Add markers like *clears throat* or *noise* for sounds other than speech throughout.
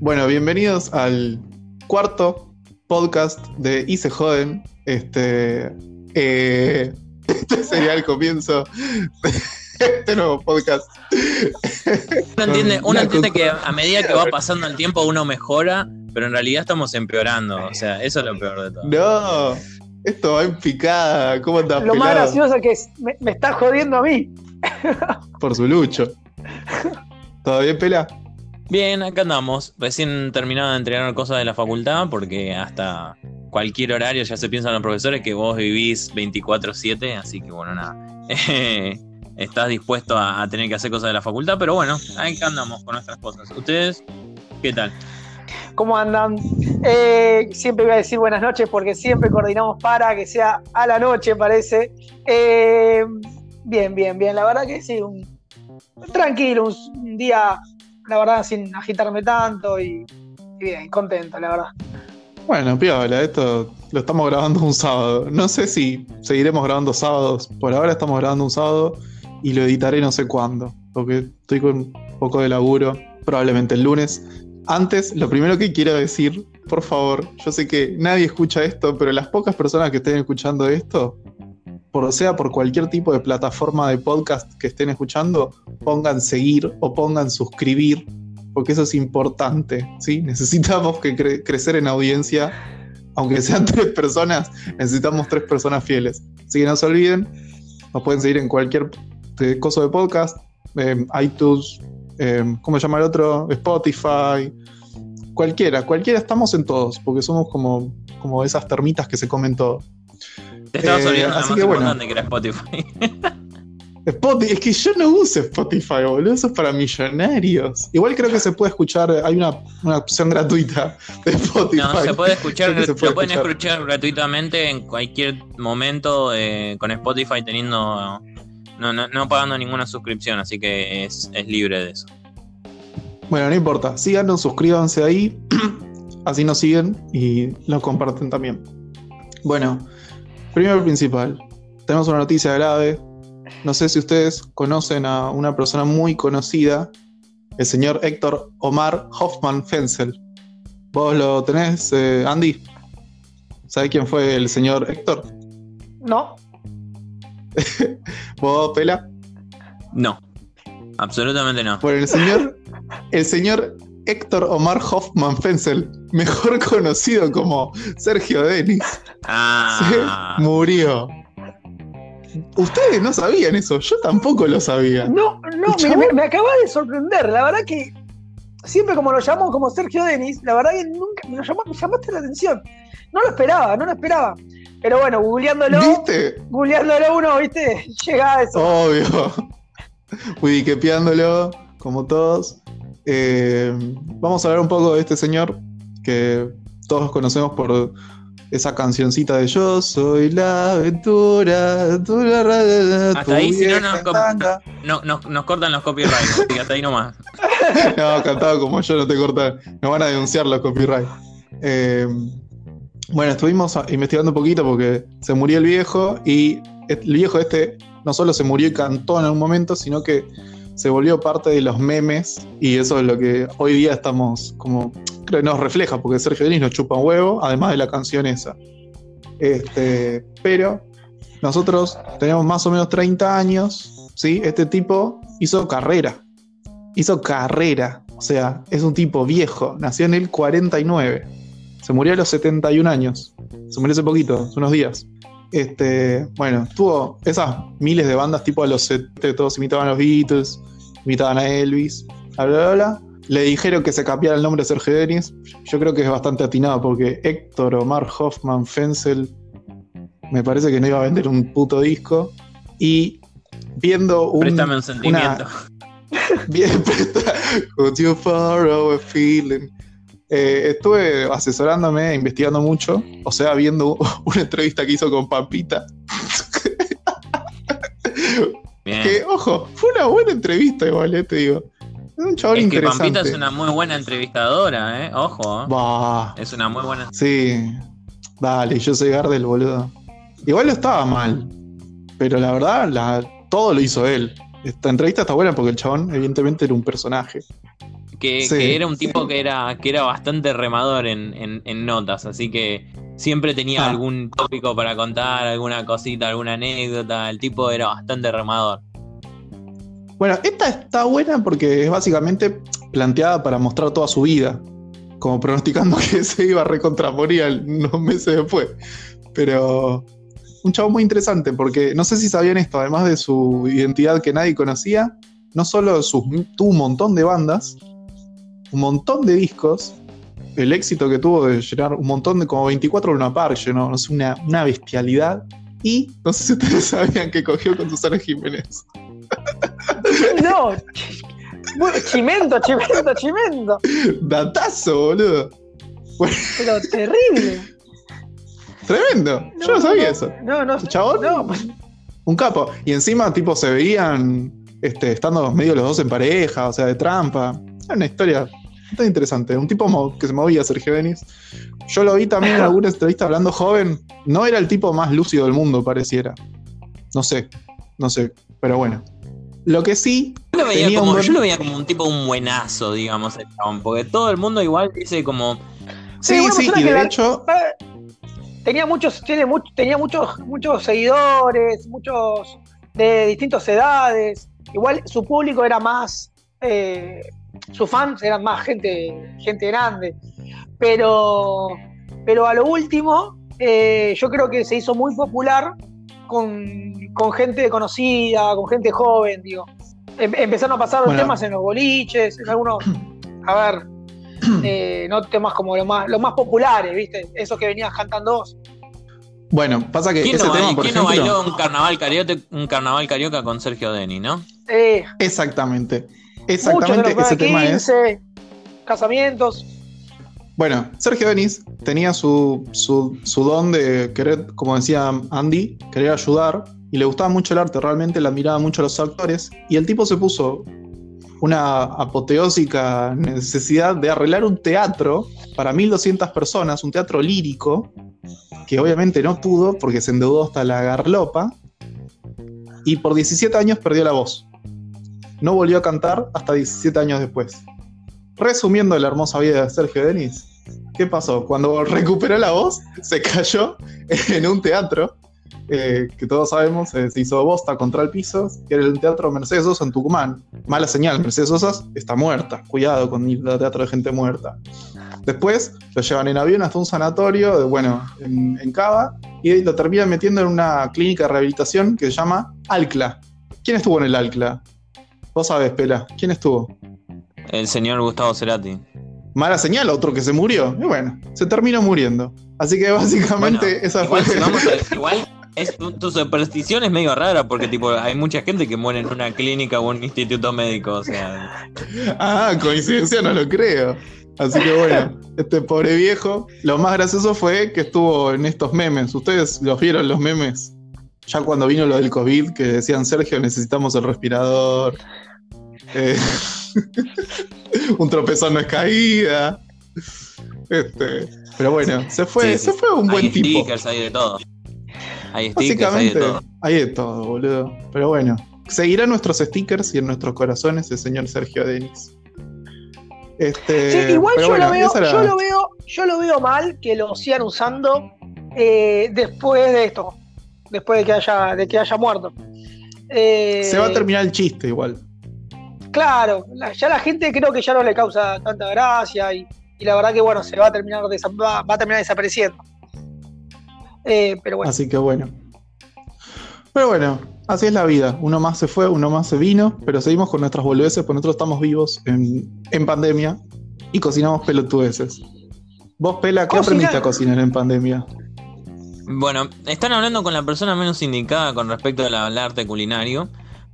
Bueno, bienvenidos al cuarto podcast de Y se joden. Este, eh, *laughs* este sería el comienzo de este nuevo podcast. Uno entiende, uno que a medida que va pasando el tiempo uno mejora, pero en realidad estamos empeorando. O sea, eso es lo peor de todo. No, esto va en picada. ¿Cómo andás, Lo más gracioso es que es- me, me está jodiendo a mí. Por su lucho. ¿Todo bien, pela? Bien, acá andamos. Recién terminado de entregar cosas de la facultad porque hasta cualquier horario ya se piensan los profesores que vos vivís 24/7, así que bueno, nada. *laughs* Estás dispuesto a, tener que hacer cosas de la facultad, pero bueno, acá andamos con nuestras cosas. ¿Ustedes qué tal? ¿Cómo andan? Eh, siempre voy a decir buenas noches porque siempre coordinamos para que sea a la noche, parece. Eh, bien, bien, bien. La verdad que sí, un, tranquilo, un día, la verdad, sin agitarme tanto y, bien, contento, la verdad. Bueno, piola, esto lo estamos grabando un sábado. No sé si seguiremos grabando sábados. Por ahora estamos grabando un sábado y lo editaré no sé cuándo. Porque estoy con un poco de laburo. Probablemente el lunes. Antes, lo primero que quiero decir, por favor, yo sé que nadie escucha esto, pero las pocas personas que estén escuchando esto, por sea por cualquier tipo de plataforma de podcast que estén escuchando, pongan seguir o pongan suscribir porque eso es importante, ¿sí? *laughs* Necesitamos que cre- crecer en audiencia, aunque sean *laughs* tres personas, necesitamos tres personas fieles. Así que no se olviden, nos pueden seguir en cualquier eh, coso de podcast, eh, iTunes, eh, ¿cómo se llama el otro? Spotify, cualquiera, cualquiera, estamos en todos, porque somos como, como esas termitas que se comen todo. Te estabas Eh, olvidando así más que bueno. importante que era Spotify. *laughs* Spotify, es que yo no uso Spotify, boludo, eso es para millonarios. Igual creo que se puede escuchar, hay una, una opción gratuita de Spotify. No, se puede escuchar, *laughs* se puede lo pueden escuchar. escuchar gratuitamente en cualquier momento eh, con Spotify teniendo no, no, no pagando ninguna suscripción, así que es, es libre de eso. Bueno, no importa, síganos, suscríbanse ahí, *clears throat* así nos siguen y lo comparten también. Bueno, primero principal, tenemos una noticia grave. No sé si ustedes conocen a una persona muy conocida, el señor Héctor Omar Hoffman Fensel. ¿Vos lo tenés, eh, Andy? ¿Sabés quién fue el señor Héctor? ¿No? *laughs* ¿Vos, Pela? No, absolutamente no. Bueno, el señor, el señor Héctor Omar Hoffman Fensel, mejor *laughs* conocido como Sergio Denis, Ah, se murió. Ustedes no sabían eso, yo tampoco lo sabía. No, no, me, me- me acaba de sorprender. La verdad que siempre como lo llamamos como Sergio Denis, la verdad que nunca me, lo llamó- me llamaste la atención. No lo esperaba, no lo esperaba. Pero bueno, googleándolo, ¿Viste? googleándolo uno, viste, *laughs* llega a eso. Obvio. Wikipeándolo, como todos. Eh, vamos a hablar un poco de este señor que todos conocemos por esa cancioncita de Yo soy la aventura, aventura, ra, ra, ra, Hasta tu ahí, si no, nos no, nos, cortan los copyrights, así que hasta ahí nomás. *laughs* No, cantado como yo, no te cortan. Nos van a denunciar los copyright. Eh, bueno, estuvimos investigando un poquito porque se murió el viejo y el viejo este no solo se murió y cantó en algún momento, sino que se volvió parte de los memes y eso es lo que hoy día estamos como, creo que nos refleja porque Sergio Denis nos chupa un huevo, además de la canción esa. Este, pero nosotros tenemos más o menos 30 años, ¿sí? Este tipo hizo carrera hizo carrera. O sea, es un tipo viejo. Nació en el 49. Se murió a los 71 años. Se murió hace poquito, hace unos días. Este, bueno, tuvo esas miles de bandas tipo a los 70, todos imitaban a los Beatles, imitaban a Elvis, bla, bla, bla. Le dijeron que se cambiara el nombre de Sergio Denis. Yo creo que es bastante atinado porque Héctor Omar Hoffman Fensel me parece que no iba a vender un puto disco. Y viendo un, Préstame un sentimiento. *laughs* Bien, presta. You away feeling. Eh, estuve asesorándome, investigando mucho, o sea, viendo *laughs* una entrevista que hizo con Pampita. Bien. Que, ojo, fue una buena entrevista igual, eh, te digo. Es un chabón Es que interesante. Pampita es una muy buena entrevistadora, ¿eh? Ojo. ¿eh? Bah, Es una muy buena. sí. Dale, yo soy Gardel, boludo. Igual no estaba mal, pero la verdad, la- todo lo hizo él. Esta entrevista está buena porque el chabón, evidentemente, era un personaje. Que, Sí, que era un sí. tipo que era, que era bastante remador en, en- en notas, así que siempre tenía Ah. algún tópico para contar, alguna cosita, alguna anécdota. El tipo era bastante remador. Bueno, esta está buena porque es básicamente planteada para mostrar toda su vida, como pronosticando *laughs* que se iba a recontramorir unos meses después. Pero un chavo muy interesante porque no sé si sabían esto, además de su identidad que nadie conocía, no solo sus- tuvo un montón de bandas, un montón de discos, el éxito que tuvo de llenar un montón de, como 24 Luna Park, llenó, no sé, una, una bestialidad. Y no sé si ustedes *laughs* sabían que cogió con Susana Jiménez. No. Chimento, chimento, chimento. Datazo, boludo. Pero terrible. Tremendo. Yo no sabía eso. No, no. Chabón, No, un capo. Y encima, tipo, se veían este, estando medio los dos en pareja, o sea, de trampa. Era una historia bastante interesante. Un tipo que se movía, Sergio Denis. Yo lo vi también en alguna entrevista hablando joven. No era el tipo más lúcido del mundo, pareciera. No sé, no sé. Pero bueno. Lo que sí, Yo lo, veía como, un buen- yo lo veía como un tipo, un buenazo, digamos, el chabón, porque todo el mundo igual dice como, Sí, sí, y que de la- hecho, tenía muchos, tiene much- tenía muchos, muchos seguidores, muchos de distintas edades. Igual su público era más, eh, sus fans eran más gente, gente grande. Pero, pero a lo último, eh, yo creo que se hizo muy popular con, con gente conocida, con gente joven, digo. Em- empezaron a pasar Bueno. temas en los boliches, en algunos, a ver, *clears throat* eh, no temas como los más, los más populares, ¿viste? Esos que venías cantando vos. bueno, pasa que ¿quién, ese no, tema, por quién no bailó un carnaval carioca, un carnaval carioca con Sergio Deni, no? Eh, Exactamente. Exactamente, los ese tema es. 15, casamientos. Bueno, Sergio Denis tenía su, su, su don de querer, como decía Andy, querer ayudar y le gustaba mucho el arte, realmente le admiraba mucho a los actores y el tipo se puso una apoteósica necesidad de arreglar un teatro para 1200 personas, un teatro lírico, que obviamente no pudo porque se endeudó hasta la garlopa y por 17 años perdió la voz. No volvió a cantar hasta 17 años después. Resumiendo la hermosa vida de Sergio Denis, ¿qué pasó? Cuando recuperó la voz, se cayó en un teatro eh, que todos sabemos eh, se hizo bosta contra el piso, que era el teatro Mercedes Sosa en Tucumán. Mala señal, Mercedes Sosa está muerta. Cuidado con ir al teatro de gente muerta. Después lo llevan en avión hasta un sanatorio, de, bueno, en, en Cava, y lo terminan metiendo en una clínica de rehabilitación que se llama Alcla. ¿Quién estuvo en el Alcla? Vos sabés, Pela. ¿Quién estuvo? El señor Gustavo Cerati. Mala señal, otro que se murió. Y bueno, se terminó muriendo. Así que básicamente Bueno, esa igual, fue. si vamos a- *laughs* igual es, tu, tu superstición es medio rara porque tipo hay mucha gente que muere en una clínica o un instituto médico, o sea, ah, coincidencia, no lo creo. Así que bueno, este pobre viejo. Lo más gracioso fue que estuvo en estos memes. ¿Ustedes los vieron los memes? Ya cuando vino lo del COVID, que decían, Sergio, necesitamos el respirador. Eh, *laughs* un tropezón no es caída. Este, pero bueno, se fue, Sí, sí. se fue un buen hay tipo. stickers, hay de todo. Hay stickers, hay de Básicamente, todo. hay de todo, boludo. Pero bueno, seguirá en nuestros stickers y en nuestros corazones el señor Sergio Denis. Este, Sí, igual yo, bueno, lo veo, era- yo lo veo, yo lo veo mal que lo sigan usando eh, después de esto, después de que haya, de que haya muerto. Eh, Se va a terminar el chiste igual. Claro, la- ya la gente creo que ya no le causa tanta gracia y, y la verdad que bueno, se va a terminar desa- va, va a terminar desapareciendo. Eh, pero bueno, Así que bueno. Pero bueno, así es la vida. Uno más se fue, uno más se vino, pero seguimos con nuestras boludeces, porque nosotros estamos vivos en, en pandemia y cocinamos pelotudeces. Vos, Pela, ¿qué Cocinar. aprendiste a cocinar en pandemia? Bueno, están hablando con la persona menos indicada con respecto al al arte culinario,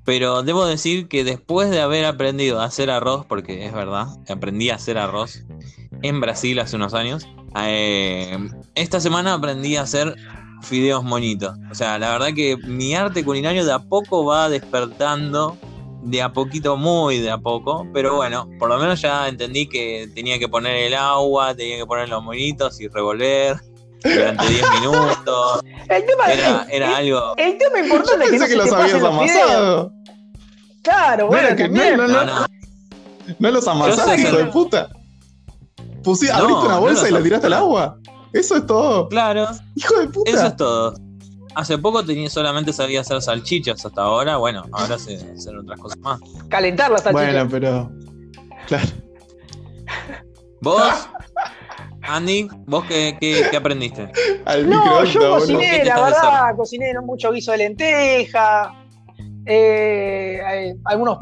pero debo decir que después de haber aprendido a hacer arroz, porque es verdad, aprendí a hacer arroz en Brasil hace unos años, eh, esta semana aprendí a hacer fideos moñitos. O sea, la verdad que mi arte culinario de a poco va despertando, de a poquito, muy de a poco, pero bueno, por lo menos ya entendí que tenía que poner el agua, tenía que poner los moñitos y revolver durante 10 *laughs* minutos. El tema, Era, el, era algo. el tema importante es que Pensé no que se los habías los amasado. Claro, No bueno, que- no, también. no, No, no. ¿No los Yo amasás, sé hijo de puta? No, abriste una bolsa y la tiraste al agua. Eso es todo. Claro, Hijo de puta. eso es todo. Hace poco tenía, solamente sabía hacer salchichas hasta ahora, bueno, ahora sé hacer otras cosas más. Calentar la salchicha. Bueno, pero. Claro. ¿Vos, Andy, vos qué, qué- qué aprendiste? *laughs* Al No, yo boludo. ¿Qué cociné, la verdad, cociné ¿no? mucho guiso de lenteja, eh, eh, algunos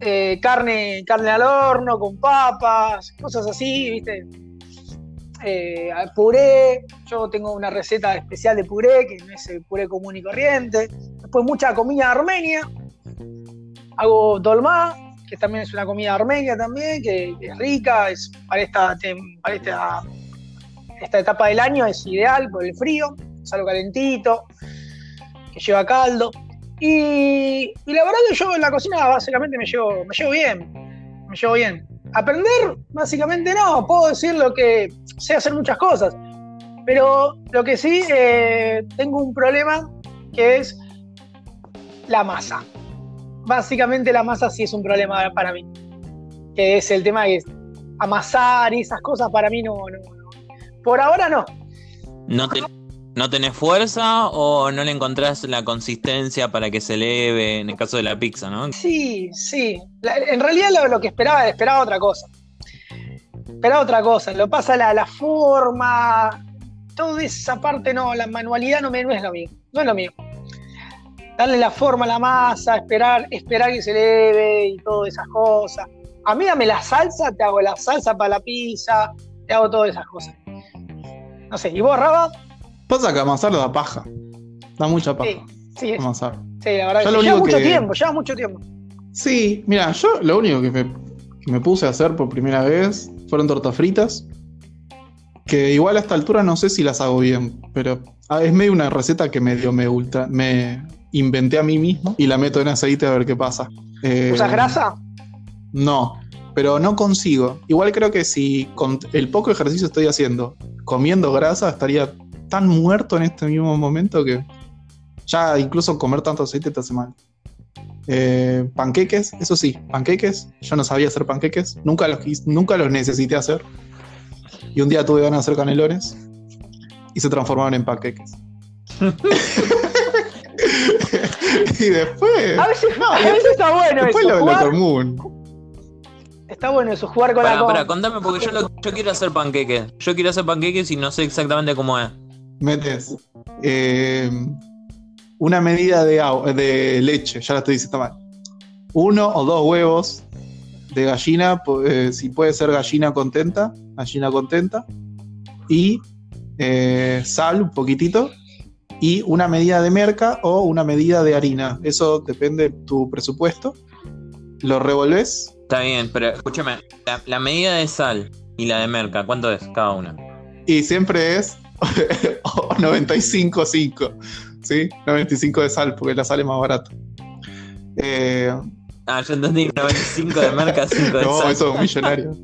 eh, carne, carne al horno con papas, cosas así, ¿viste? Eh, puré, yo tengo una receta especial de puré, que no es el puré común y corriente. Después mucha comida armenia, hago dolmá, que también es una comida armenia también, que, es rica, es para esta, para esta esta etapa del año es ideal por el frío, es algo calentito, que lleva caldo. Y, y la verdad que yo en la cocina básicamente me llevo, me llevo bien, me llevo bien. Aprender, básicamente no, puedo decir lo que sé hacer muchas cosas, pero lo que sí eh, tengo un problema que es la masa. Básicamente la masa sí es un problema para mí, que es el tema de amasar y esas cosas para mí no, no, no. Por ahora no. ¿No, te- ¿No tenés fuerza o no le encontrás la consistencia para que se eleve en el caso de la pizza, no? Sí, sí. La- en realidad lo, lo que esperaba, esperaba otra cosa. Esperaba otra cosa. Lo pasa la, la forma, toda esa parte no, la manualidad no, me, no es lo mío. No es lo mío. Darle la forma a la masa, esperar, esperar que se eleve y todas esas cosas. A mí dame la salsa, te hago la salsa para la pizza, te hago todas esas cosas. No sé, ¿y vos, Raba? Pasa que amasarlo da paja. Da mucha paja. Sí, sí, Amasar. sí, la verdad. Lleva mucho que- tiempo, lleva mucho tiempo. Sí, mira, yo lo único que me, que me puse a hacer por primera vez fueron tortas fritas. Que igual a esta altura no sé si las hago bien, pero ah, es medio una receta que medio me ultra, me inventé a mí mismo y la meto en aceite a ver qué pasa. Eh, ¿Usas grasa? No, pero no consigo. Igual creo que si con el poco ejercicio estoy haciendo, comiendo grasa, estaría tan muerto en este mismo momento que ya incluso comer tanto aceite te hace mal. Eh, panqueques, eso sí, panqueques. Yo no sabía hacer panqueques, nunca los, nunca los necesité hacer. Y un día tuve ganas de hacer canelones y se transformaron en panqueques. *laughs* y después, A veces, No, a veces está bueno después eso. lo, lo jugar- común. está bueno eso, jugar con la pará, contame porque yo, lo- yo quiero hacer panqueques. Yo quiero hacer panqueques y no sé exactamente cómo es. metes eh, una medida de, agua- de leche, ya la estoy diciendo mal. Uno o dos huevos de gallina, eh, si puede ser gallina contenta, gallina contenta. Y eh, sal, un poquitito. Y una medida de merca o una medida de harina. Eso depende de tu presupuesto. Lo revolves. Está bien, pero escúchame, la, la medida de sal y la de merca, ¿cuánto es cada una? Y siempre es *laughs* 95.5. ¿Sí? 95 de sal, porque la sal es más barata. Eh, Ah, yo entendí 95 de merca, 5 de *laughs* No, sal. eso es un millonario.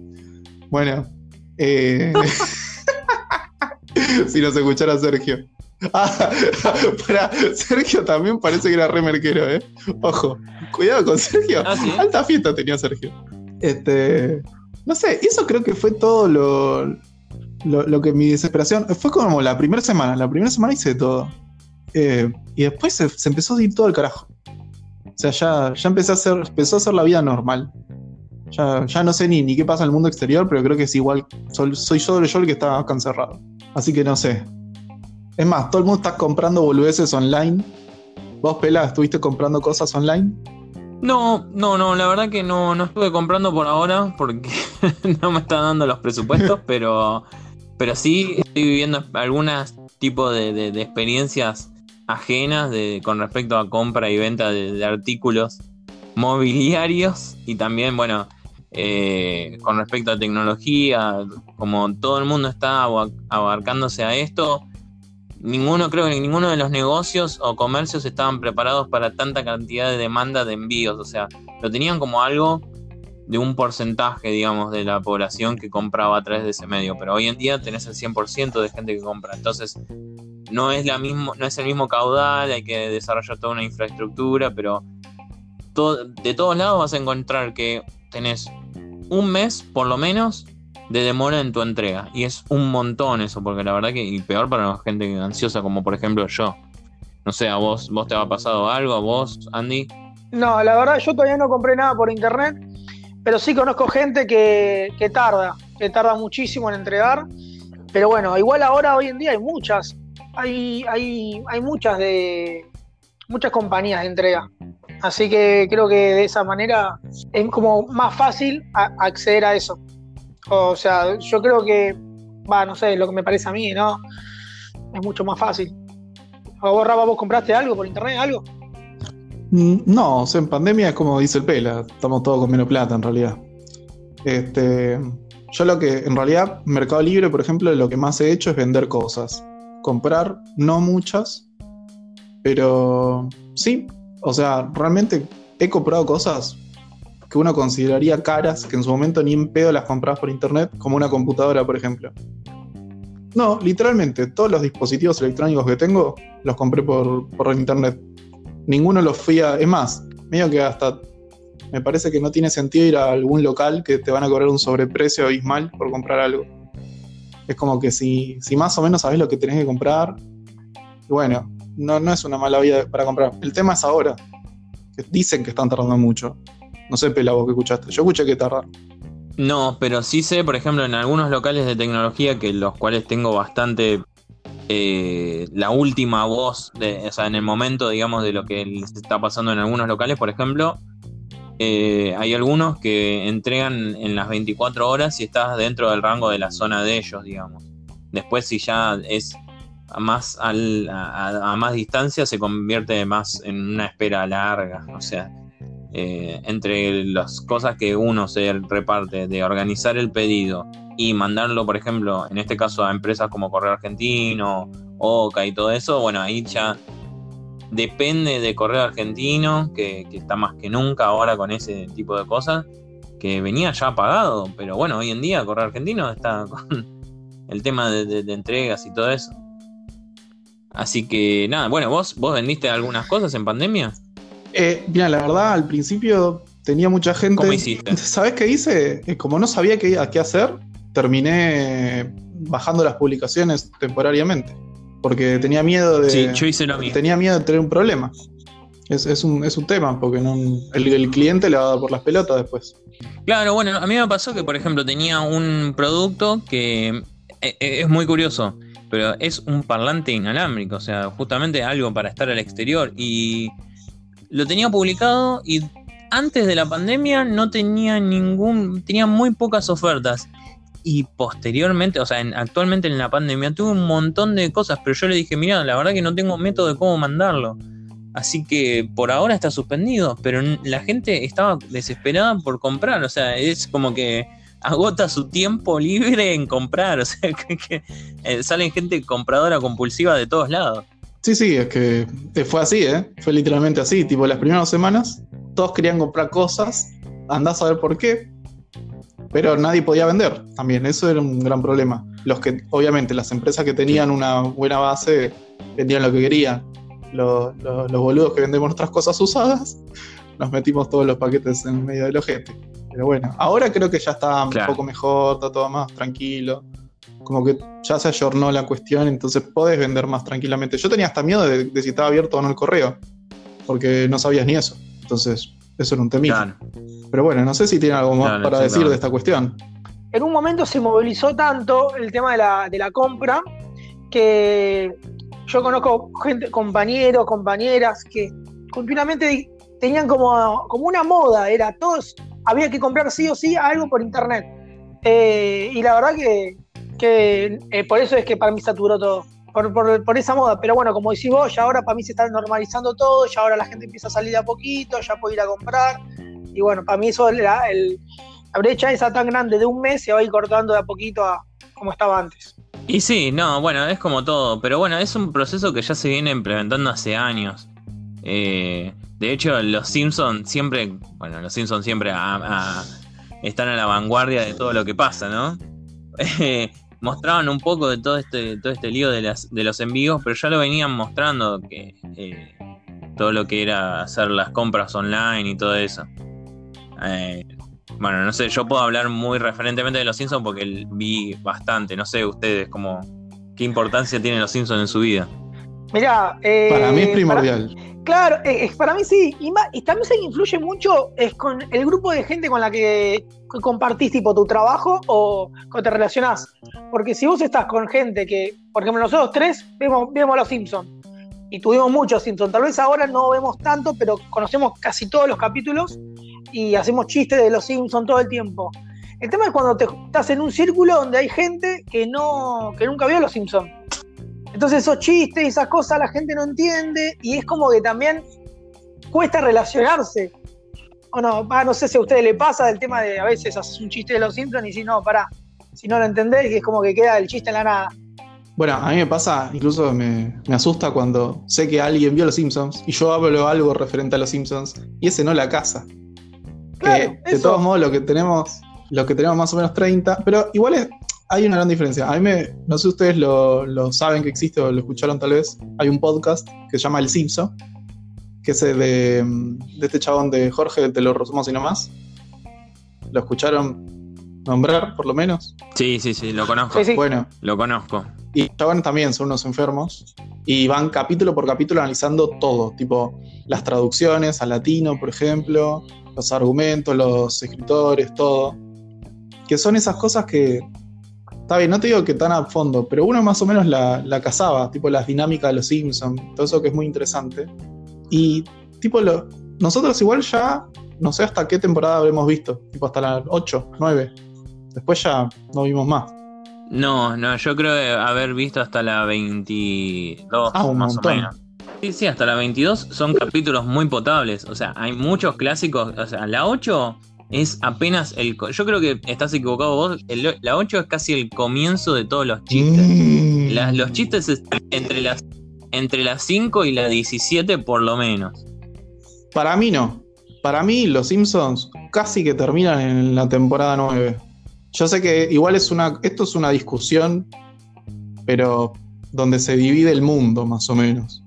Bueno, eh, *laughs* si nos escuchara Sergio. Ah, *laughs* para, Sergio también parece que era re merquero, ¿eh? Ojo, cuidado con Sergio. Ah, ¿sí? Alta fiesta tenía Sergio. Este, no sé, eso creo que fue todo lo, lo, lo que mi desesperación. Fue como la primera semana. La primera semana hice todo. Eh, y después se, se empezó a ir todo al carajo. O sea, ya, ya empecé a hacer, empezó a hacer la vida normal. Ya, ya no sé ni, ni qué pasa en el mundo exterior, pero creo que es igual. Soy, soy solo yo el que está acá encerrado. Así que no sé. Es más, todo el mundo está comprando boludeces online. Vos, Pela, estuviste comprando cosas online. No, no, no, la verdad que no, no estuve comprando por ahora porque *laughs* no me están dando los presupuestos, *laughs* pero, pero sí estoy viviendo algunos tipos de, de- de experiencias ajenas de, con respecto a compra y venta de, de artículos mobiliarios y también, bueno, eh, con respecto a tecnología, como todo el mundo está aba- abarcándose a esto, ninguno, creo que ninguno de los negocios o comercios estaban preparados para tanta cantidad de demanda de envíos. O sea, lo tenían como algo de un porcentaje, digamos, de la población que compraba a través de ese medio. Pero hoy en día tenés el 100% de gente que compra. Entonces, no es, la mismo, no es el mismo caudal, hay que desarrollar toda una infraestructura, pero todo- de todos lados vas a encontrar que tenés un mes, por lo menos, de demora en tu entrega. Y es un montón eso, porque la verdad que, y peor para la gente ansiosa, como por ejemplo yo. No sé, a vos, vos te ha pasado algo, a vos, Andy. No, la verdad yo todavía no compré nada por internet, pero sí conozco gente que, que tarda, que tarda muchísimo en entregar. Pero bueno, igual ahora hoy en día hay muchas, hay, hay, hay muchas de muchas compañías de entrega. Así que creo que de esa manera es como más fácil acceder a eso. O sea, yo creo que, va, no sé, lo que me parece a mí, ¿no? Es mucho más fácil. ¿A vos, vos compraste algo por internet, algo? Mm, no, o sea, en pandemia es como dice el Pela, estamos todos con menos plata en realidad. Este, yo lo que, en realidad, Mercado Libre, por ejemplo, lo que más he hecho es vender cosas. Comprar, no muchas, pero sí, o sea, realmente he comprado cosas que uno consideraría caras, que en su momento ni en pedo las compras por internet, como una computadora, por ejemplo. No, literalmente, todos los dispositivos electrónicos que tengo los compré por, por internet. Ninguno los fui a. Es más, medio que hasta. Me parece que no tiene sentido ir a algún local que te van a cobrar un sobreprecio abismal por comprar algo. Es como que si, si más o menos sabes lo que tenés que comprar, bueno, no, no es una mala vida para comprar. El tema es ahora, que dicen que están tardando mucho. No sé, Pela, vos que escuchaste. Yo escuché que. No, pero sí sé, por ejemplo, en algunos locales de tecnología, que los cuales tengo bastante eh, la última voz, o sea, en el momento, digamos, de lo que está pasando en algunos locales, por ejemplo, eh, hay algunos que entregan en las 24 horas y estás dentro del rango de la zona de ellos, digamos. Después, si ya es a más, al, a, más distancia, se convierte más en una espera larga. O sea, eh, entre las cosas que uno se reparte de organizar el pedido y mandarlo, por ejemplo, en este caso a empresas como Correo Argentino, OCA y todo eso, bueno, ahí ya depende de Correo Argentino, que, está más que nunca ahora con ese tipo de cosas, que venía ya pagado, pero bueno, hoy en día Correo Argentino está *laughs* con el tema de, de entregas y todo eso. Así que nada, bueno, ¿vos, vos vendiste algunas cosas en pandemia? Eh, mira, la verdad, al principio tenía mucha gente. ¿Cómo hiciste? *laughs* ¿Sabes qué hice? Eh, como no sabía qué, qué hacer, terminé bajando las publicaciones temporariamente. Porque tenía miedo de. Sí, yo hice lo mismo. Tenía miedo de tener un problema. Es, un, tema, porque no, el, cliente le va a dar por las pelotas después. Claro, bueno, a mí me pasó que, por ejemplo, tenía un producto que eh, es muy curioso, pero es un parlante inalámbrico, o sea, justamente algo para estar al exterior. Y lo tenía publicado y antes de la pandemia no tenía ningún, tenía muy pocas ofertas. Y posteriormente, o sea, actualmente en la pandemia tuve un montón de cosas, pero yo le dije, mira, la verdad que no tengo método de cómo mandarlo. Así que por ahora está suspendido, pero la gente estaba desesperada por comprar, o sea, es como que agota su tiempo libre en comprar, *laughs* o sea, que, eh, salen gente compradora compulsiva de todos lados. Sí, sí, es que fue así, ¿eh? Fue literalmente así. Tipo, las primeras semanas todos querían comprar cosas, andás a ver por qué, pero nadie podía vender también. Eso era un gran problema. Los que, obviamente, las empresas que tenían una buena base vendían lo que querían. Los, boludos que vendemos nuestras cosas usadas, nos metimos todos los paquetes en medio del ojete. Pero bueno, ahora creo que ya está un poco mejor, está todo más tranquilo como que ya se ayornó la cuestión, entonces podés vender más tranquilamente. Yo tenía hasta miedo de, si estaba abierto o no el correo, porque no sabías ni eso. Entonces, eso era un temita. Pero bueno, no sé si tiene algo más para decir de esta cuestión. En un momento se movilizó tanto el tema de la, de la compra que yo conozco gente, compañeros, compañeras que continuamente tenían como, como una moda, era todos, había que comprar sí o sí algo por internet. Eh, y la verdad que que eh, por eso es que para mí saturó todo, por, esa moda. Pero bueno, como decís vos, ya ahora para mí se está normalizando todo, ya ahora la gente empieza a salir a poquito, ya puede ir a comprar. Y bueno, para mí eso, la, el, la brecha esa tan grande de un mes se va a ir cortando de a poquito a como estaba antes. Y sí, no, bueno, es como todo, pero bueno, es un proceso que ya se viene implementando hace años. Eh, de hecho, los Simpsons siempre, bueno, los Simpsons siempre están a la vanguardia de todo lo que pasa, ¿no? *laughs* mostraban un poco de todo este, todo este lío de, las, de los envíos, pero ya lo venían mostrando que eh, todo lo que era hacer las compras online y todo eso. Eh, bueno, no sé, yo puedo hablar muy referentemente de los Simpsons porque vi bastante. No sé ustedes cómo qué importancia tienen los Simpsons en su vida. Mirá, eh, Para mí es primordial. Claro, eh, eh, para mí sí. Y, ma- y también se influye mucho con el grupo de gente con la que, compartís tipo tu trabajo o, o te relacionás. Porque si vos estás con gente que, por ejemplo, nosotros tres vemos, vemos los Simpsons y tuvimos muchos Simpsons. Tal vez ahora no vemos tanto, pero conocemos casi todos los capítulos y hacemos chistes de los Simpsons todo el tiempo. El tema es cuando te estás en un círculo donde hay gente que no que nunca vio los Simpsons. Entonces esos chistes y esas cosas la gente no entiende y es como que también cuesta relacionarse. O no, Ah, no sé si a ustedes le pasa del tema de a veces haces un chiste de los Simpsons y si no, pará, si no lo entendés, y es como que queda el chiste en la nada. Bueno, a mí me pasa, incluso me, me asusta cuando sé que alguien vio Los Simpsons y yo hablo algo referente a Los Simpsons y ese no la casa. Claro, que de todos modos lo que tenemos, lo que tenemos más o menos 30, pero igual es- hay una gran diferencia. A mí me, no sé si ustedes lo, lo saben que existe o lo escucharon tal vez, hay un podcast que se llama El Simpson, que es el de, de este chabón de Jorge, te lo resumo así nomás. ¿Lo escucharon nombrar, por lo menos? Sí, sí, sí, lo conozco. Sí, sí. Bueno, Lo conozco. y chabones también son unos enfermos y van capítulo por capítulo analizando todo, tipo las traducciones al latino, por ejemplo, los argumentos, los escritores, todo. Que son esas cosas que, está bien, no te digo que tan a fondo, pero uno más o menos la, la cazaba, tipo las dinámicas de los Simpsons, todo eso que es muy interesante. Y tipo, lo, nosotros igual ya, no sé hasta qué temporada habremos visto, tipo hasta la 8, 9. Después ya no vimos más. No, no, yo creo haber visto hasta la 22, Ah, un más montón. o menos. Sí, sí, hasta la 22 son capítulos muy potables. O sea, hay muchos clásicos. O sea, la 8 es apenas el. Yo creo que estás equivocado vos. el- la 8 es casi el comienzo de todos los chistes. Mm. La- los chistes están entre las, entre las 5 y la 17 por lo menos. Para mí no. Para mí los Simpsons casi que terminan en la temporada 9. Yo sé que igual es una. Esto es una discusión, pero donde se divide el mundo, más o menos.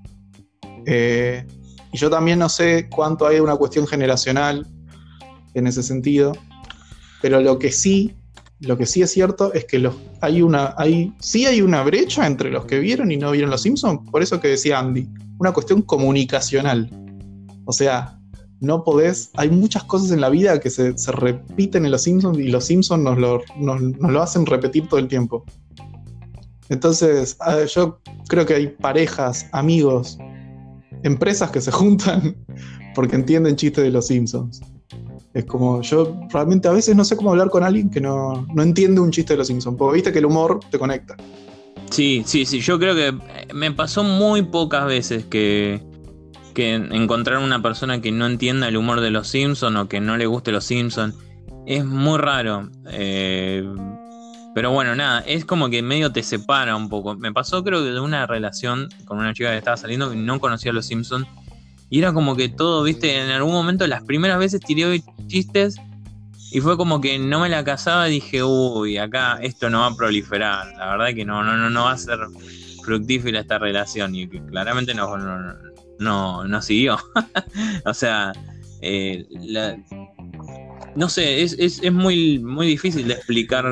Eh, y yo también no sé cuánto hay de una cuestión generacional en ese sentido. Pero lo que sí, lo que sí es cierto es que los, hay una, hay, sí hay una brecha entre los que vieron y no vieron los Simpsons. Por eso que decía Andy, una cuestión comunicacional. O sea, no podés. Hay muchas cosas en la vida que se, se repiten en los Simpsons y los Simpsons nos lo, nos, nos lo hacen repetir todo el tiempo. Entonces, yo creo que hay parejas, amigos, empresas que se juntan *laughs* porque entienden chistes de los Simpsons. Es como, yo realmente a veces no sé cómo hablar con alguien que no, no entiende un chiste de los Simpsons, porque viste que el humor te conecta. Sí, sí, sí. Yo creo que me pasó muy pocas veces que, que encontrar una persona que no entienda el humor de los Simpsons o que no le guste los Simpsons. Es muy raro. Eh, pero bueno, nada, es como que medio te separa un poco. Me pasó creo que de una relación con una chica que estaba saliendo que no conocía los Simpsons. Y era como que todo, viste, en algún momento las primeras veces tiré chistes y fue como que no me la casaba y dije, uy, acá esto no va a proliferar. La verdad que no, no, no, no va a ser fructífera esta relación. Y que claramente no, no, no, no siguió. *laughs* o sea, eh, no sé, es, es, es muy, muy difícil de explicar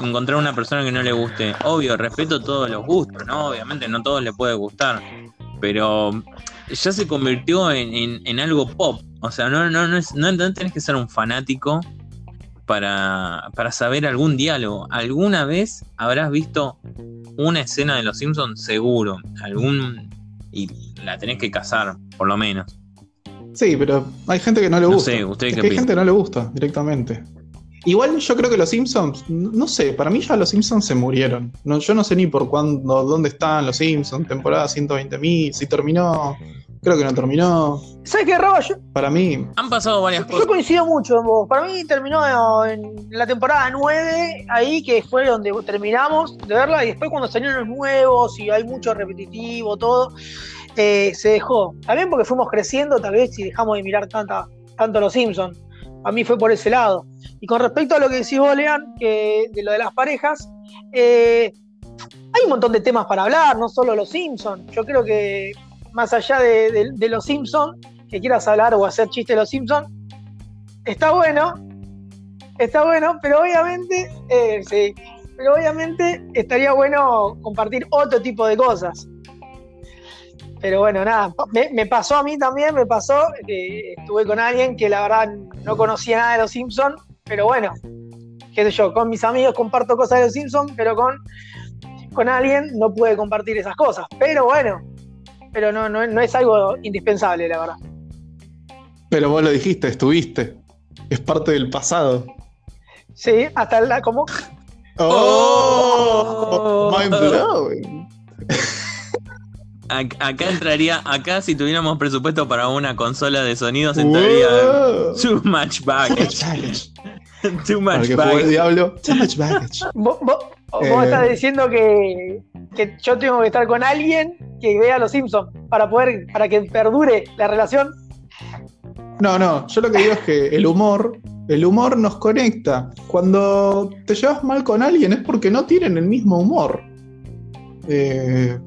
encontrar una persona que no le guste. Obvio, respeto todos los gustos, ¿no? Obviamente no todos le puede gustar. Pero ya se convirtió en, en- en algo pop. O sea, no, no, no, es- no, no tenés que ser un fanático para, para saber algún diálogo. ¿Alguna vez habrás visto una escena de Los Simpsons? Seguro. Algún. Y la tenés que cazar, por lo menos. Sí, pero hay gente que no le No gusta. sé, ¿usted Es qué que hay gente que no le gusta directamente. Igual yo creo que los Simpsons, no sé, para mí ya los Simpsons se murieron. No, yo no sé ni por cuándo, dónde están los Simpsons, temporada 120.000, si terminó, creo que no terminó. ¿Sabes qué, Raba? Yo, Para mí, Han pasado varias yo cosas. coincido mucho en vos. Para mí terminó en la temporada 9, ahí que fue donde terminamos de verla, y después cuando salieron los nuevos y hay mucho repetitivo, todo, eh, se dejó. También porque fuimos creciendo, tal vez, y dejamos de mirar tanta, tanto los Simpsons. A mí fue por ese lado. Y con respecto a lo que decís vos, Lean, que de lo de las parejas, eh, hay un montón de temas para hablar, no solo los Simpsons. Yo creo que más allá de, los Simpsons, que quieras hablar o hacer chiste de los Simpsons, está bueno, está bueno, pero obviamente, eh, sí, pero obviamente estaría bueno compartir otro tipo de cosas. Pero bueno, nada, me, pasó a mí también, me pasó que estuve con alguien que la verdad no conocía nada de los Simpsons, pero bueno, qué sé yo, con mis amigos comparto cosas de los Simpsons, pero con, con alguien no pude compartir esas cosas. Pero bueno, pero no, no, no es algo indispensable, la verdad. Pero vos lo dijiste, estuviste. Es parte del pasado. Sí, hasta la como. ¡Oh! oh. Mind blowing. Acá entraría, acá si tuviéramos presupuesto para una consola de sonidos entraría Too much baggage. too much baggage. *laughs* diablo, too much baggage. ¿Vos, eh. estás diciendo que, que, yo tengo que estar con alguien que vea los Simpsons para poder, para que perdure la relación. No, no, yo lo que digo es que el humor, el humor nos conecta. Cuando te llevas mal con alguien es porque no tienen el mismo humor. Eh,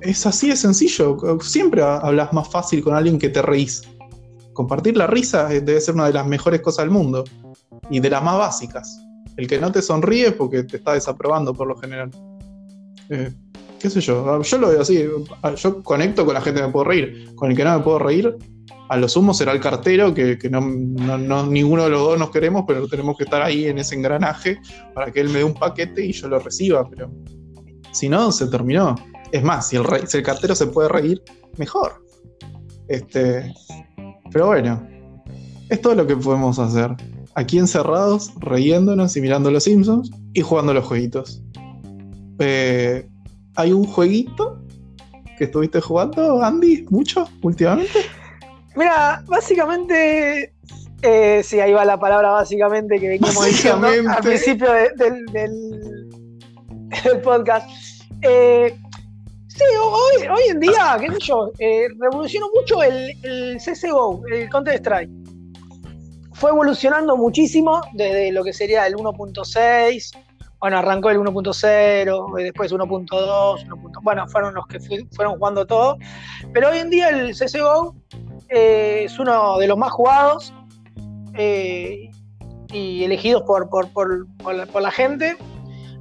es así de sencillo. Siempre hablas más fácil con alguien que te reís. Compartir la risa debe ser una de las mejores cosas del mundo y de las más básicas. El que no te sonríe porque te está desaprobando por lo general. Eh, ¿Qué sé yo? Yo lo veo así. Yo conecto con la gente que me puedo reír. Con el que no me puedo reír, a lo sumo será el cartero, que, no, ninguno de los dos nos queremos, pero tenemos que estar ahí en ese engranaje para que él me dé un paquete y yo lo reciba. Pero si no, se terminó. Es más, si el, si el cartero se puede reír, mejor. Este, pero bueno, es todo lo que podemos hacer. Aquí encerrados, riéndonos y mirando los Simpsons y jugando los jueguitos. Eh, ¿Hay un jueguito que estuviste jugando, Andy, mucho últimamente? Mira, básicamente, eh, sí, ahí va la palabra básicamente que veníamos diciendo al principio del, del, podcast. Eh, Sí, hoy, en día, qué sé yo, eh, revolucionó mucho el, el CSGO, el Counter-Strike. Fue evolucionando muchísimo desde lo que sería el 1.6, bueno, arrancó el 1.0, después 1.2, bueno, fueron los que fueron jugando todo. Pero hoy en día el CSGO eh, es uno de los más jugados eh, y elegidos por, por, por, por la gente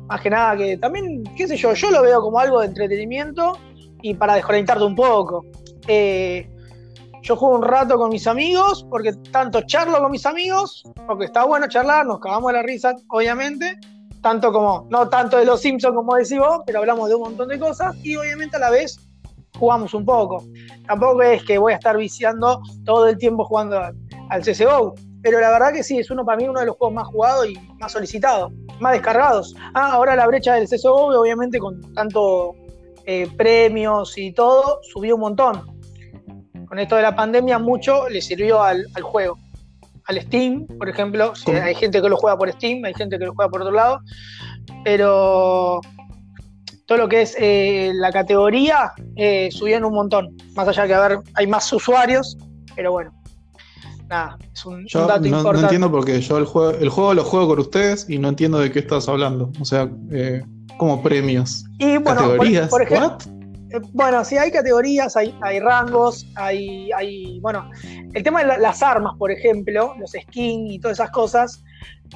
más que nada que también, qué sé yo, yo lo veo como algo de entretenimiento y para desconectarte un poco. Eh, yo juego un rato con mis amigos, porque tanto charlo con mis amigos, porque está bueno charlar, nos cagamos la risa, obviamente, tanto como, no tanto de los Simpsons como decís vos, pero hablamos de un montón de cosas y obviamente a la vez jugamos un poco. Tampoco es que voy a estar viciando todo el tiempo jugando al CSGO, pero la verdad que sí, es uno para mí uno de los juegos más jugados y más solicitados, más descargados. Ah, ahora la brecha del CSGO, obviamente con tanto eh, premios y todo, subió un montón. Con esto de la pandemia mucho le sirvió al, juego. Al Steam, por ejemplo, hay gente que lo juega por Steam, hay gente que lo juega por otro lado, pero todo lo que es eh, la categoría eh, subió en un montón. Más allá que a ver, hay más usuarios, pero bueno nada, es un, dato no, importante. No entiendo porque yo el juego, el juego lo juego con ustedes y no entiendo de qué estás hablando. O sea, eh, como premios. Y bueno, categorías. Por, ejemplo, eh, bueno, sí, hay categorías, hay, hay rangos, hay, hay. Bueno, el tema de las armas, por ejemplo, los skins y todas esas cosas,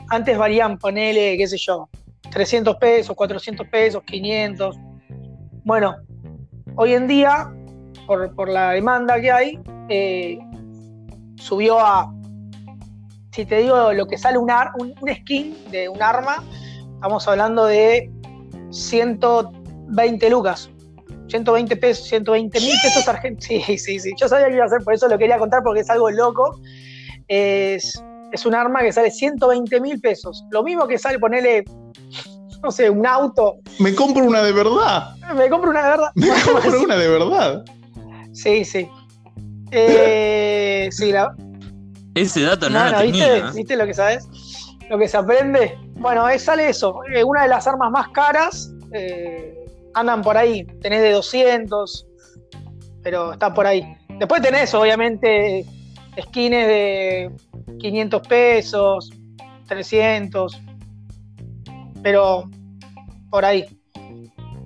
antes valían, ponele, qué sé yo, 300 pesos, 400 pesos, 500. Bueno, hoy en día, por, por la demanda que hay, eh, subió a, si te digo lo que sale un, un, skin de un arma, estamos hablando de 120 lucas. 120 pesos, 120 mil pesos argentinos. *laughs* Sí, sí, sí. Yo sabía que iba a hacer, por eso lo quería contar porque es algo loco. Es, es un arma que sale 120 mil pesos. Lo mismo que sale, ponerle, no sé, un auto. Me compro una de verdad. Me compro una de verdad. Me *laughs* compro una de verdad. Sí, sí. Eh, sí, la... Ese dato no, no, ¿viste, ¿viste, lo que sabes? Lo que se aprende. Bueno, sale eso. Eh, una de las armas más caras eh, andan por ahí. Tenés de 200, pero está por ahí. Después tenés, obviamente, skins de 500 pesos, 300, pero por ahí.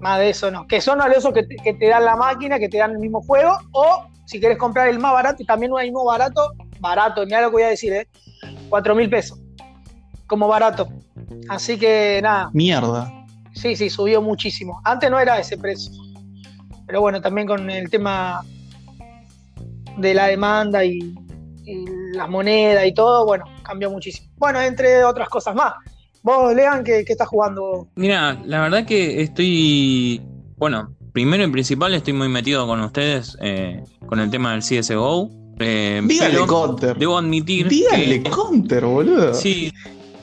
Más de eso no. Que son a esos que, que te dan la máquina, que te dan el mismo juego, o si quieres comprar el más barato, y también hay uno barato, barato, mira lo que voy a decir, ¿eh? 4 mil pesos. como barato. Así que nada, Mierda. sí, sí, subió muchísimo. Antes no era ese precio. Pero bueno, también con el tema de la demanda y, y la moneda y todo, bueno, cambió muchísimo. Bueno, entre otras cosas más. Vos, Lean, ¿qué, qué estás jugando? Mira, la verdad que estoy. Bueno, primero y principal estoy muy metido con ustedes eh, con el tema del CSGO. eh, Dígale counter. Debo admitir. Dígale que- counter, boludo. Sí,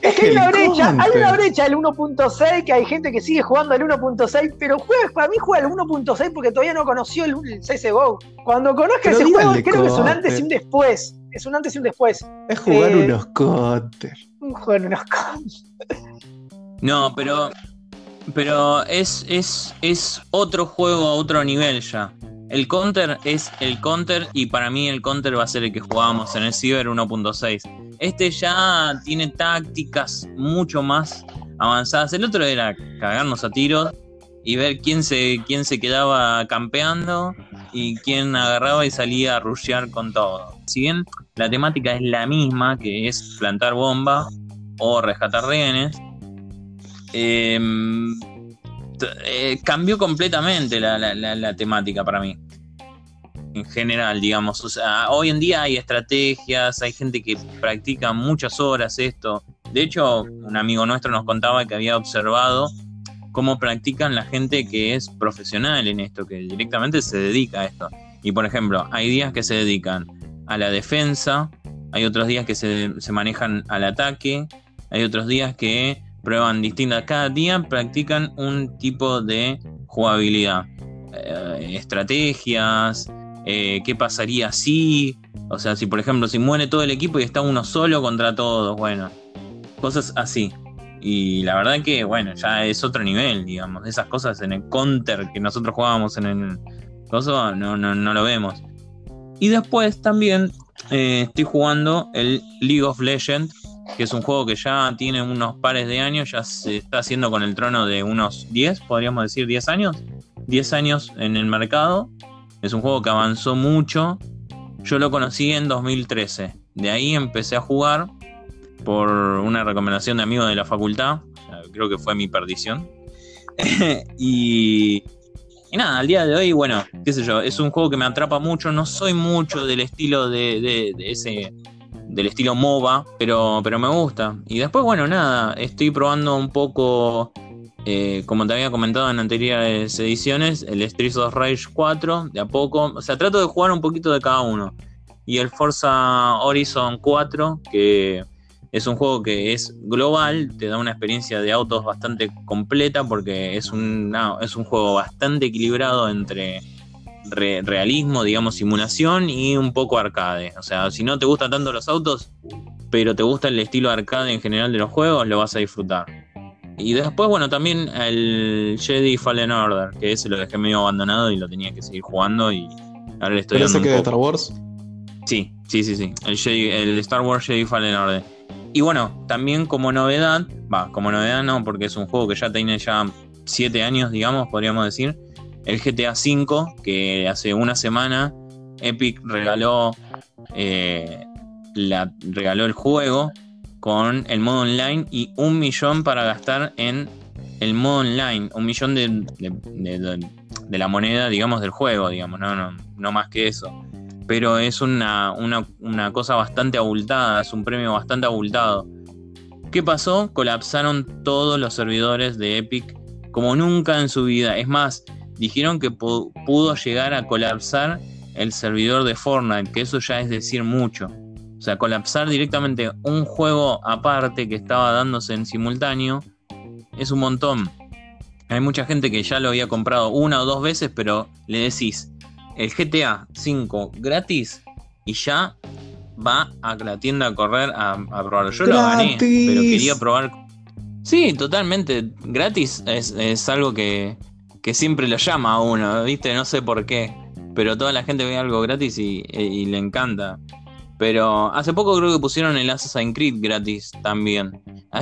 Es que hay una brecha, hay una brecha del 1.6 que hay gente que sigue jugando al 1.6, pero juega, para mí juega al 1.6 porque todavía no conoció el, el CSGO. Cuando conozca Pero ese juego, creo que es un antes y un después. Es un antes y un después. Es jugar Eh, unos counter. Un juego en unos cons. no, pero. Pero es, es, es otro juego a otro nivel ya. El counter es el counter y para mí el counter va a ser el que jugábamos en el Cyber 1.6. Este ya tiene tácticas mucho más avanzadas. El otro era cagarnos a tiros y ver quién se, quién se quedaba campeando y quién agarraba y salía a rushear con todo. Si bien la temática es la misma, que es plantar bomba o rescatar rehenes, em, eh, cambió completamente la, temática para mí. En general, digamos. Hoy en día hay estrategias, hay gente que practica muchas horas esto. De hecho, un amigo nuestro nos contaba que había observado cómo practican la gente que es profesional en esto, que directamente se dedica a esto. Y por ejemplo, hay días que se dedican a la defensa, hay otros días que se manejan al ataque, hay otros días que prueban distintas. Cada día practican un tipo de jugabilidad. Eh, estrategias, eh, qué pasaría si, o sea, si por ejemplo, si muere todo el equipo y está uno solo contra todos, bueno, cosas así. Y la verdad que, bueno, ya es otro nivel, digamos. Esas cosas en el counter que nosotros jugábamos en el coso, no, no, no lo vemos. Y después también eh, estoy jugando el League of Legends, que es un juego que ya tiene unos pares de años, ya se está haciendo con el trono de unos 10, podríamos decir 10 años. 10 años en el mercado. Es un juego que avanzó mucho. Yo lo conocí en 2013. De ahí empecé a jugar por una recomendación de amigos de la facultad. Creo que fue mi perdición. *laughs* y, y nada, al día de hoy, bueno, qué sé yo, es un juego que me atrapa mucho. No soy mucho del estilo de, de- de ese. Del estilo MOBA, pero, pero me gusta. Y después, bueno, nada, estoy probando un poco. eh, como te había comentado en anteriores ediciones, el Streets of Rage 4, de a poco. O sea, trato de jugar un poquito de cada uno. Y el Forza Horizon 4, que es un juego que es global, te da una experiencia de autos bastante completa porque es un, es un juego bastante equilibrado entre re- realismo, digamos, simulación y un poco arcade. O sea, si no te gustan tanto los autos, pero te gusta el estilo arcade en general de los juegos, lo vas a disfrutar. Y después, bueno, también el Jedi Fallen Order, que ese lo dejé medio abandonado y lo tenía que seguir jugando y ahora le estoy ¿Pero dando ese un que de. Star Wars? Sí, sí, sí, sí. El, Jedi- el Star Wars Jedi Fallen Order. Y bueno, también como novedad, va, como novedad no, porque es un juego que ya tiene ya 7 años, digamos, podríamos decir. El GTA V, que hace una semana Epic regaló, eh, la, regaló el juego con el modo online y un millón para gastar en el modo online. Un millón de, de- de- la moneda, digamos, del juego, digamos, no, no, no más que eso pero es una, una, una cosa bastante abultada, es un premio bastante abultado. ¿Qué pasó? Colapsaron todos los servidores de Epic como nunca en su vida. Es más, dijeron que pu- pudo llegar a colapsar el servidor de Fortnite, que eso ya es decir mucho. O sea, colapsar directamente un juego aparte que estaba dándose en simultáneo es un montón. Hay mucha gente que ya lo había comprado una o dos veces, pero le decís, el GTA 5 gratis y ya va a la tienda a correr a, a probarlo. Yo lo gané, pero quería probar. Sí, totalmente. Gratis es, es algo que, que siempre lo llama a uno, ¿viste? No sé por qué. Pero toda la gente ve algo gratis y, y le encanta. Pero hace poco creo que pusieron el Assassin's Creed gratis también.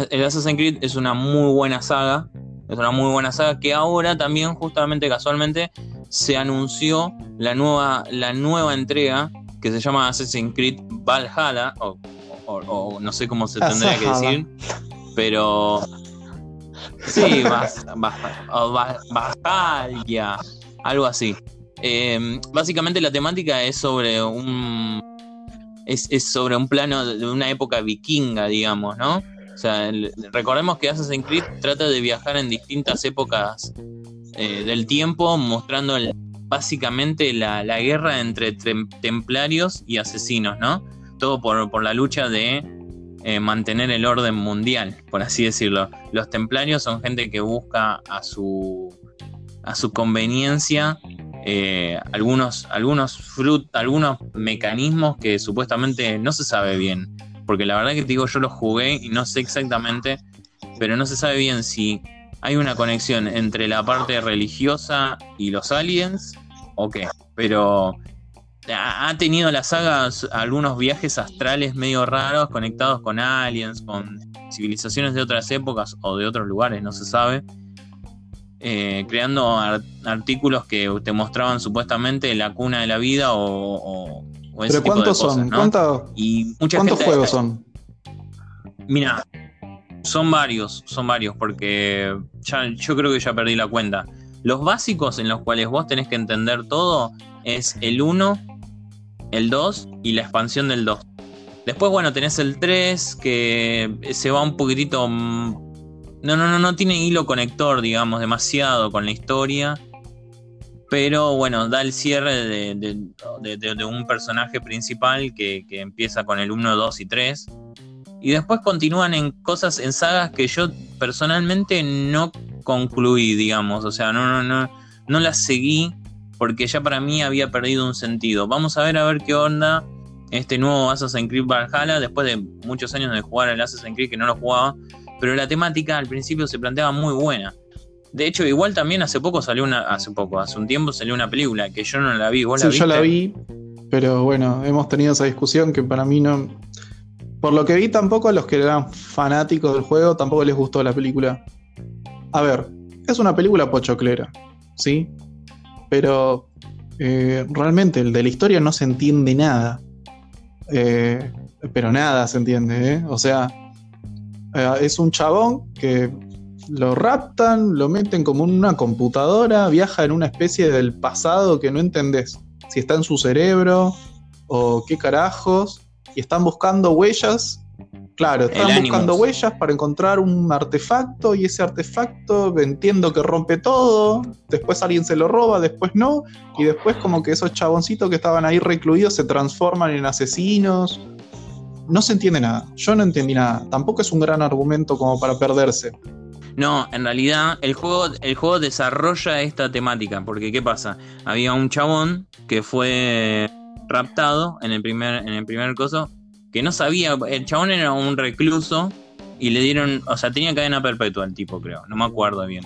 El Assassin's Creed es una muy buena saga. Es una muy buena saga que ahora también, justamente casualmente, se anunció la nueva, la nueva entrega que se llama Assassin's Creed Valhalla, o, o- o no sé cómo se tendría que decir. Pero. Sí, Bajalia, algo así. Eh, básicamente la temática es sobre un. Es, sobre un plano de una época vikinga, digamos, ¿no? O sea, recordemos que Assassin's Creed trata de viajar en distintas épocas eh, del tiempo, mostrando básicamente la, guerra entre templarios y asesinos, ¿no? Todo por, la lucha de eh, mantener el orden mundial, por así decirlo. Los templarios son gente que busca a su, a su conveniencia eh, algunos, algunos, algunos mecanismos que supuestamente no se sabe bien porque la verdad que te digo, yo lo jugué y no sé exactamente, pero no se sabe bien si hay una conexión entre la parte religiosa y los aliens o qué. Pero ha tenido la saga algunos viajes astrales medio raros conectados con aliens, con civilizaciones de otras épocas o de otros lugares, no se sabe. Eh, creando artículos que te mostraban supuestamente la cuna de la vida o, ¿Pero cuántos son? y ¿Cuántos juegos son? Mira, son varios, son varios, porque ya, yo creo que ya perdí la cuenta. Los básicos en los cuales vos tenés que entender todo es el 1, el 2 y la expansión del 2. Después, bueno, tenés el 3 que se va un poquitito... Mm, no, no, no, no tiene hilo conector, digamos, demasiado con la historia pero bueno, da el cierre de, un personaje principal que, empieza con el 1, 2 y 3. Y después continúan en cosas, en sagas que yo personalmente no concluí, digamos. O sea, no, no, no, no las seguí porque ya para mí había perdido un sentido. Vamos a ver a ver qué onda este nuevo Assassin's Creed Valhalla, después de muchos años de jugar el Assassin's Creed que no lo jugaba. Pero la temática al principio se planteaba muy buena. De hecho, igual también hace poco salió una, hace poco, hace un tiempo salió una película que yo no la vi. ¿Vos sí, yo la vi, pero bueno, hemos tenido esa discusión que para mí no. Por lo que vi, tampoco a los que eran fanáticos del juego tampoco les gustó la película. A ver, es una película pochoclera, ¿sí? Pero eh, realmente el de la historia no se entiende nada. Eh, pero nada se entiende, ¿eh? O sea, eh, es un chabón que lo raptan, lo meten como una computadora, viaja en una especie del pasado que no entendés si está en su cerebro o qué carajos, y están buscando huellas. Claro, están buscando huellas para encontrar un artefacto y ese artefacto entiendo que rompe todo, después alguien se lo roba, después no, y después como que esos chaboncitos que estaban ahí recluidos se transforman en asesinos. No se entiende nada, yo no entendí nada, tampoco es un gran argumento como para perderse. No, en realidad el juego, el juego desarrolla esta temática, porque ¿qué pasa? Había un chabón que fue raptado en el primer, en el primer coso, que no sabía, el chabón era un recluso y le dieron, o sea, tenía cadena perpetua el tipo, creo, no me acuerdo bien.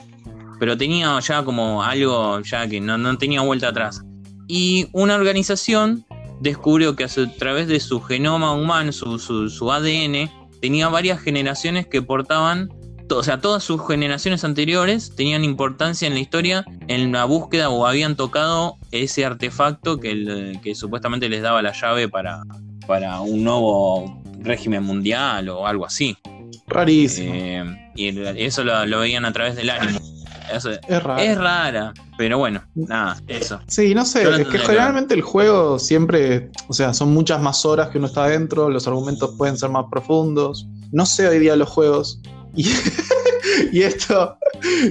Pero tenía ya como algo ya que no, tenía vuelta atrás. Y una organización descubrió que a través de su genoma humano, su, su, su ADN, tenía varias generaciones que portaban o sea, todas sus generaciones anteriores tenían importancia en la historia en la búsqueda o habían tocado ese artefacto que, que supuestamente les daba la llave para, para un nuevo régimen mundial o algo así. Rarísimo. Eh, y eso lo, veían a través del ánimo. es, rara. es rara, pero bueno, nada, eso. Sí, no sé, es que generalmente el juego siempre, o sea, son muchas más horas que uno está adentro, los argumentos pueden ser más profundos. No sé hoy día los juegos, Y, *laughs* esto,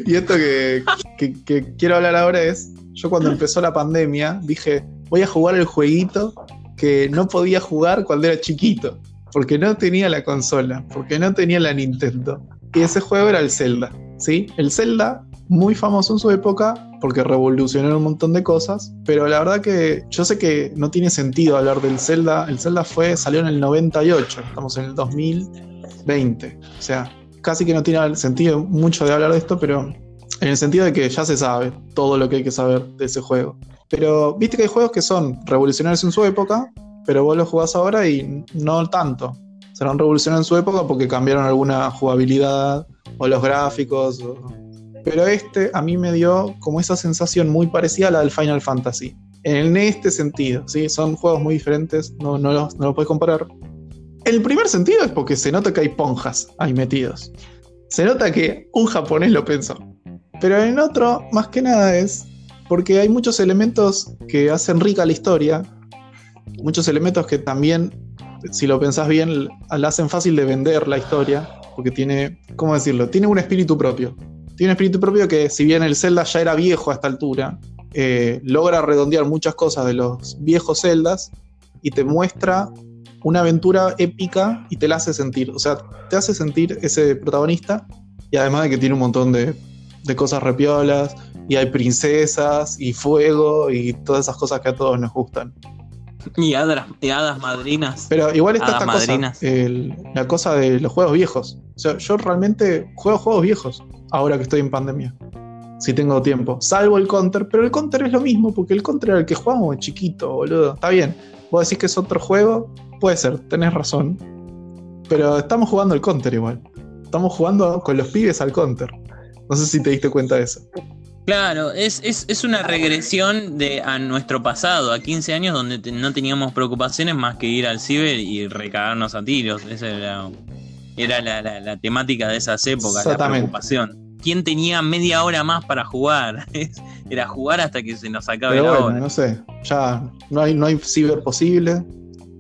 y esto que, quiero hablar ahora es, yo cuando empezó la pandemia dije, voy a jugar el jueguito que no podía jugar cuando era chiquito, porque no tenía la consola, porque no tenía la Nintendo. Y ese juego era el Zelda, ¿sí? El Zelda, muy famoso en su época, porque revolucionó un montón de cosas, pero la verdad que yo sé que no tiene sentido hablar del Zelda. El Zelda fue, salió en el 98, estamos en el 2020. O sea, casi que no tiene sentido mucho de hablar de esto, pero en el sentido de que ya se sabe todo lo que hay que saber de ese juego. Pero viste que hay juegos que son revolucionarios en su época, pero vos los jugás ahora y no tanto. Serán revolucionarios en su época porque cambiaron alguna jugabilidad o los gráficos. Pero este a mí me dio como esa sensación muy parecida a la del Final Fantasy. En este sentido, ¿sí? son juegos muy diferentes, no, no, los, no los puedes comparar. el primer sentido es porque se nota que hay ponjas ahí metidos. Se nota que un japonés lo pensó. Pero en otro, más que nada es porque hay muchos elementos que hacen rica la historia, muchos elementos que también, si lo pensás bien, la hacen fácil de vender la historia, porque tiene, ¿cómo decirlo? Tiene un espíritu propio. Tiene un espíritu propio que, si bien el Zelda ya era viejo a esta altura, eh, logra redondear muchas cosas de los viejos Zeldas y te muestra una aventura épica y te la hace sentir. O sea, te hace sentir ese protagonista y además de que tiene un montón de, de cosas repiolas y hay princesas y fuego y todas esas cosas que a todos nos gustan. Y hadas, y hadas madrinas. Pero igual está esta cosa, el- la cosa de los juegos viejos. O sea, yo realmente juego juegos viejos ahora que estoy en pandemia. Si tengo tiempo. Salvo el counter, pero el counter es lo mismo, porque el counter era el que jugamos chiquito, boludo. Está bien. Vos decís que es otro juego, puede ser, tenés razón. Pero estamos jugando el counter igual. Estamos jugando con los pibes al counter. No sé si te diste cuenta de eso. Claro, es, es, es una regresión de, a nuestro pasado, a 15 años donde te- no teníamos preocupaciones más que ir al ciber y recagarnos a tiros. Esa era, era la, la- la temática de esas épocas, la Exactamente. preocupación. ¿Quién tenía media hora más para jugar? *laughs* Era jugar hasta que se nos acabe Pero la bueno, hora. no sé. Ya no hay, no hay ciber posible.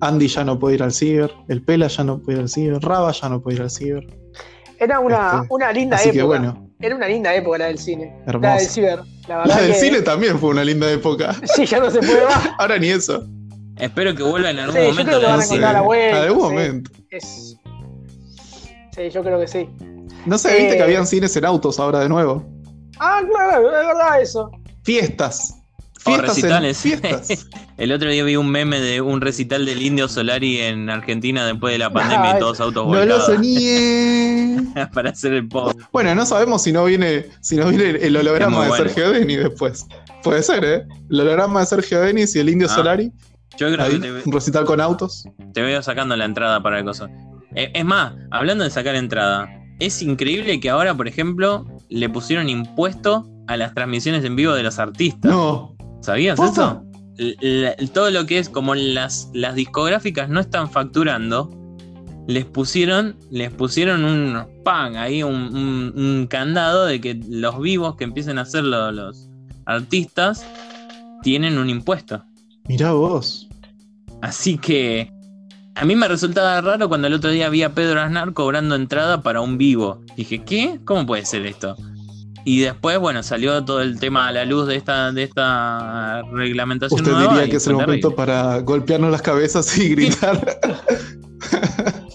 Andy ya no puede ir al ciber. El Pela ya no puede ir al ciber. Raba ya no puede ir al ciber. Era una, Este, una linda Así época. que bueno, Era una linda época la del cine. La del ciber. La verdad La del que- cine también fue una linda época. Sí, ya no se puede más. *laughs* Ahora ni eso. Espero que vuelva en algún Sí, yo momento creo que la van a cine. la vuelta, algún sí. momento. Es... Sí, yo creo que sí. No sé, viste Eh. que habían cines en autos ahora de nuevo. Ah, claro, es verdad eso. Fiestas. O Fiestas. en- recitales. fiestas. *laughs* El otro día vi un meme de un recital del Indio Solari en Argentina después de la pandemia y todos autos no lo volcados soñé. *laughs* para hacer el post. Bueno, no sabemos si no viene, si no viene el holograma de bueno. Sergio Denis después. Puede ser, ¿eh? El holograma de Sergio Denis y el Indio Ah, Solari. Yo creo Ahí, que te, un recital con autos. te veo sacando la entrada para el coso. Eh, Es más, hablando de sacar entrada, es increíble que ahora, por ejemplo, le pusieron impuesto a las transmisiones en vivo de los artistas. No. ¿Sabías ¿Posta? eso? L- todo lo que es como las, las discográficas no están facturando, les pusieron, les pusieron un pan ahí, un, un- un candado de que los vivos que empiecen a hacer lo- los artistas tienen un impuesto. Mirá vos. Así que a mí me resultaba raro cuando el otro día vi a Pedro Aznar cobrando entrada para un vivo. Dije, ¿qué? ¿Cómo puede ser esto? Y después, bueno, salió todo el tema a la luz de esta, de esta reglamentación Usted nueva diría que es el momento para golpearnos las cabezas y gritar. *laughs* *laughs*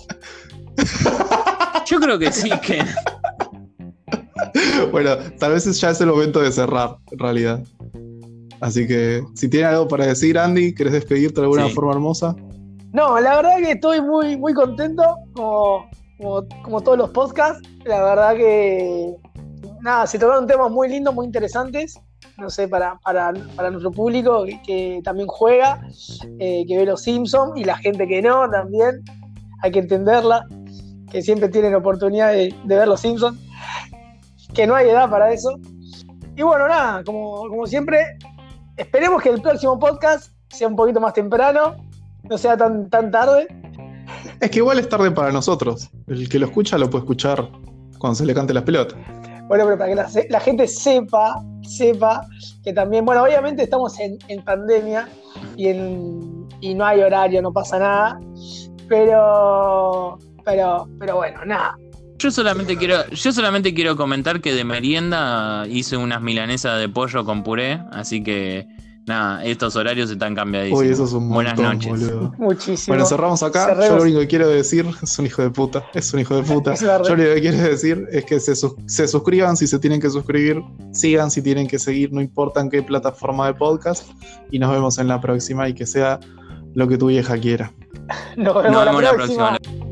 Yo creo que sí, que bueno, tal vez ya es el momento de cerrar, en realidad. Así que, si tiene algo para decir, Andy, ¿querés despedirte de alguna Sí. forma hermosa? No, la verdad que estoy muy, muy contento, como, como, como todos los podcasts. La verdad que, nada, se tocaron temas muy lindos, muy interesantes. No sé, para, para, para nuestro público que, que también juega, eh, que ve los Simpsons y la gente que no también. Hay que entenderla, que siempre tienen oportunidad de, de ver los Simpsons, que no hay edad para eso. Y bueno, nada, como, como siempre, esperemos que el próximo podcast sea un poquito más temprano, no sea tan, tan tarde. Es que igual es tarde para nosotros. El que lo escucha lo puede escuchar cuando se le cante las pelotas. Bueno, pero para que la, la gente sepa, sepa que también, bueno, obviamente estamos en, en pandemia y, en, y no hay horario, no pasa nada, pero, pero, pero bueno, nada. yo solamente quiero, yo solamente quiero comentar que de merienda hice unas milanesas de pollo con puré, así que nada, estos horarios están cambiadísimos. Uy, eso es un Buenas montón, noches. boludo. Muchísimo. Bueno, cerramos acá. Cerremos. Yo lo único que quiero decir *laughs* es un hijo de puta. Es un hijo de puta. *laughs* Yo lo único que quiero decir es que se, sus- se suscriban si se tienen que suscribir, sigan si tienen que seguir, no importa en qué plataforma de podcast. Y nos vemos en la próxima y que sea lo que tu vieja quiera. *laughs* Nos vemos, Nos la vemos la próxima. próxima.